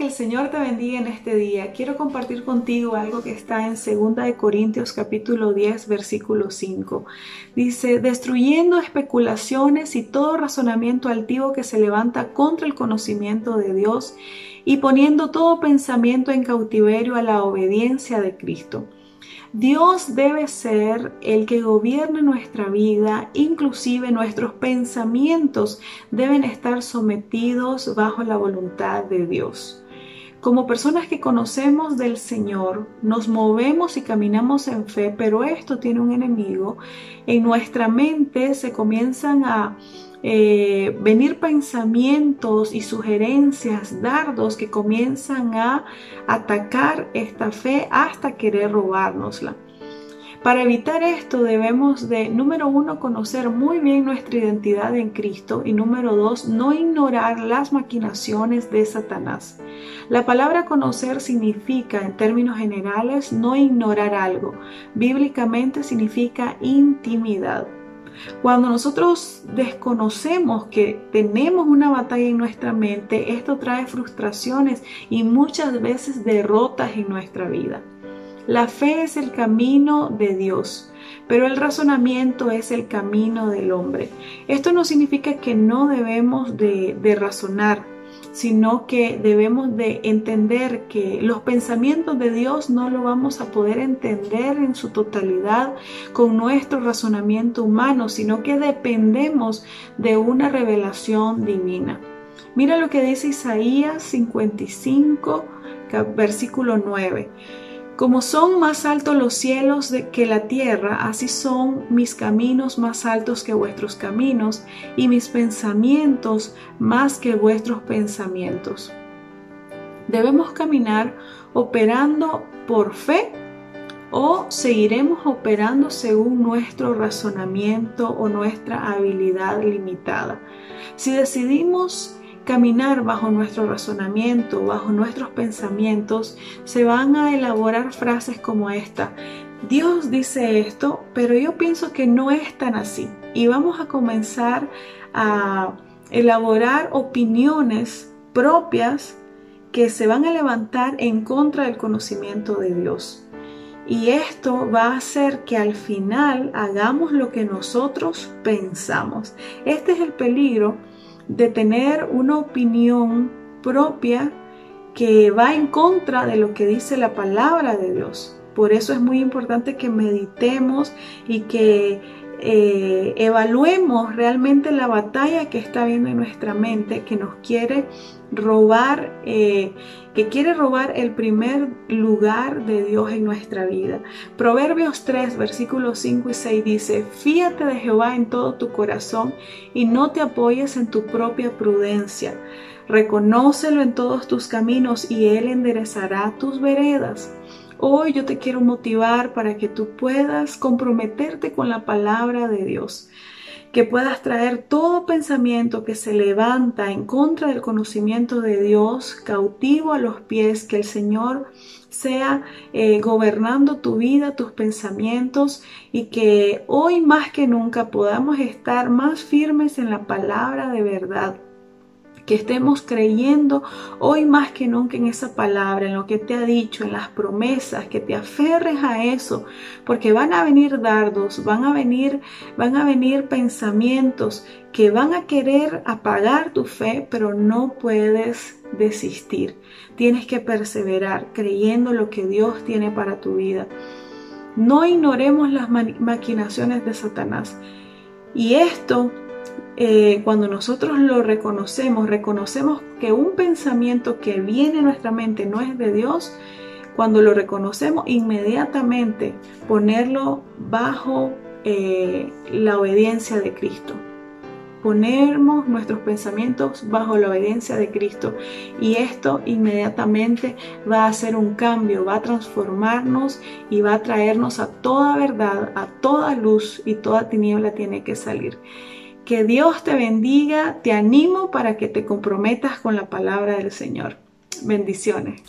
que el Señor te bendiga en este día. Quiero compartir contigo algo que está en 2 de Corintios capítulo 10 versículo 5. Dice, "Destruyendo especulaciones y todo razonamiento altivo que se levanta contra el conocimiento de Dios y poniendo todo pensamiento en cautiverio a la obediencia de Cristo." Dios debe ser el que gobierne nuestra vida, inclusive nuestros pensamientos deben estar sometidos bajo la voluntad de Dios. Como personas que conocemos del Señor, nos movemos y caminamos en fe, pero esto tiene un enemigo. En nuestra mente se comienzan a eh, venir pensamientos y sugerencias, dardos que comienzan a atacar esta fe hasta querer robárnosla. Para evitar esto debemos de, número uno, conocer muy bien nuestra identidad en Cristo y número dos, no ignorar las maquinaciones de Satanás. La palabra conocer significa, en términos generales, no ignorar algo. Bíblicamente significa intimidad. Cuando nosotros desconocemos que tenemos una batalla en nuestra mente, esto trae frustraciones y muchas veces derrotas en nuestra vida. La fe es el camino de Dios, pero el razonamiento es el camino del hombre. Esto no significa que no debemos de, razonar, sino que debemos de entender que los pensamientos de Dios no lo vamos a poder entender en su totalidad con nuestro razonamiento humano, sino que dependemos de una revelación divina. Mira lo que dice Isaías 55, versículo 9. Como son más altos los cielos que la tierra, así son mis caminos más altos que vuestros caminos y mis pensamientos más que vuestros pensamientos. Debemos caminar operando por fe o seguiremos operando según nuestro razonamiento o nuestra habilidad limitada. Si decidimos caminar bajo nuestro razonamiento, bajo nuestros pensamientos, se van a elaborar frases como esta. Dios dice esto, pero yo pienso que no es tan así. Y vamos a comenzar a elaborar opiniones propias que se van a levantar en contra del conocimiento de Dios. Y esto va a hacer que al final hagamos lo que nosotros pensamos. Este es el peligro de tener una opinión propia que va en contra de lo que dice la palabra de Dios. Por eso es muy importante que meditemos y que eh, evaluemos realmente la batalla que está viendo en nuestra mente, que nos quiere robar, eh, que quiere robar el primer lugar de Dios en nuestra vida. Proverbios 3, versículos 5 y 6 dice, fíate de Jehová en todo tu corazón y no te apoyes en tu propia prudencia. Reconócelo en todos tus caminos y Él enderezará tus veredas. Hoy yo te quiero motivar para que tú puedas comprometerte con la palabra de Dios que puedas traer todo pensamiento que se levanta en contra del conocimiento de Dios cautivo a los pies, que el Señor sea eh, gobernando tu vida, tus pensamientos y que hoy más que nunca podamos estar más firmes en la palabra de verdad que estemos creyendo hoy más que nunca en esa palabra, en lo que te ha dicho, en las promesas, que te aferres a eso, porque van a venir dardos, van a venir, van a venir pensamientos que van a querer apagar tu fe, pero no puedes desistir. Tienes que perseverar creyendo lo que Dios tiene para tu vida. No ignoremos las maquinaciones de Satanás. Y esto eh, cuando nosotros lo reconocemos, reconocemos que un pensamiento que viene a nuestra mente no es de Dios, cuando lo reconocemos, inmediatamente ponerlo bajo eh, la obediencia de Cristo. Ponemos nuestros pensamientos bajo la obediencia de Cristo y esto inmediatamente va a hacer un cambio, va a transformarnos y va a traernos a toda verdad, a toda luz y toda tiniebla tiene que salir. Que Dios te bendiga. Te animo para que te comprometas con la palabra del Señor. Bendiciones.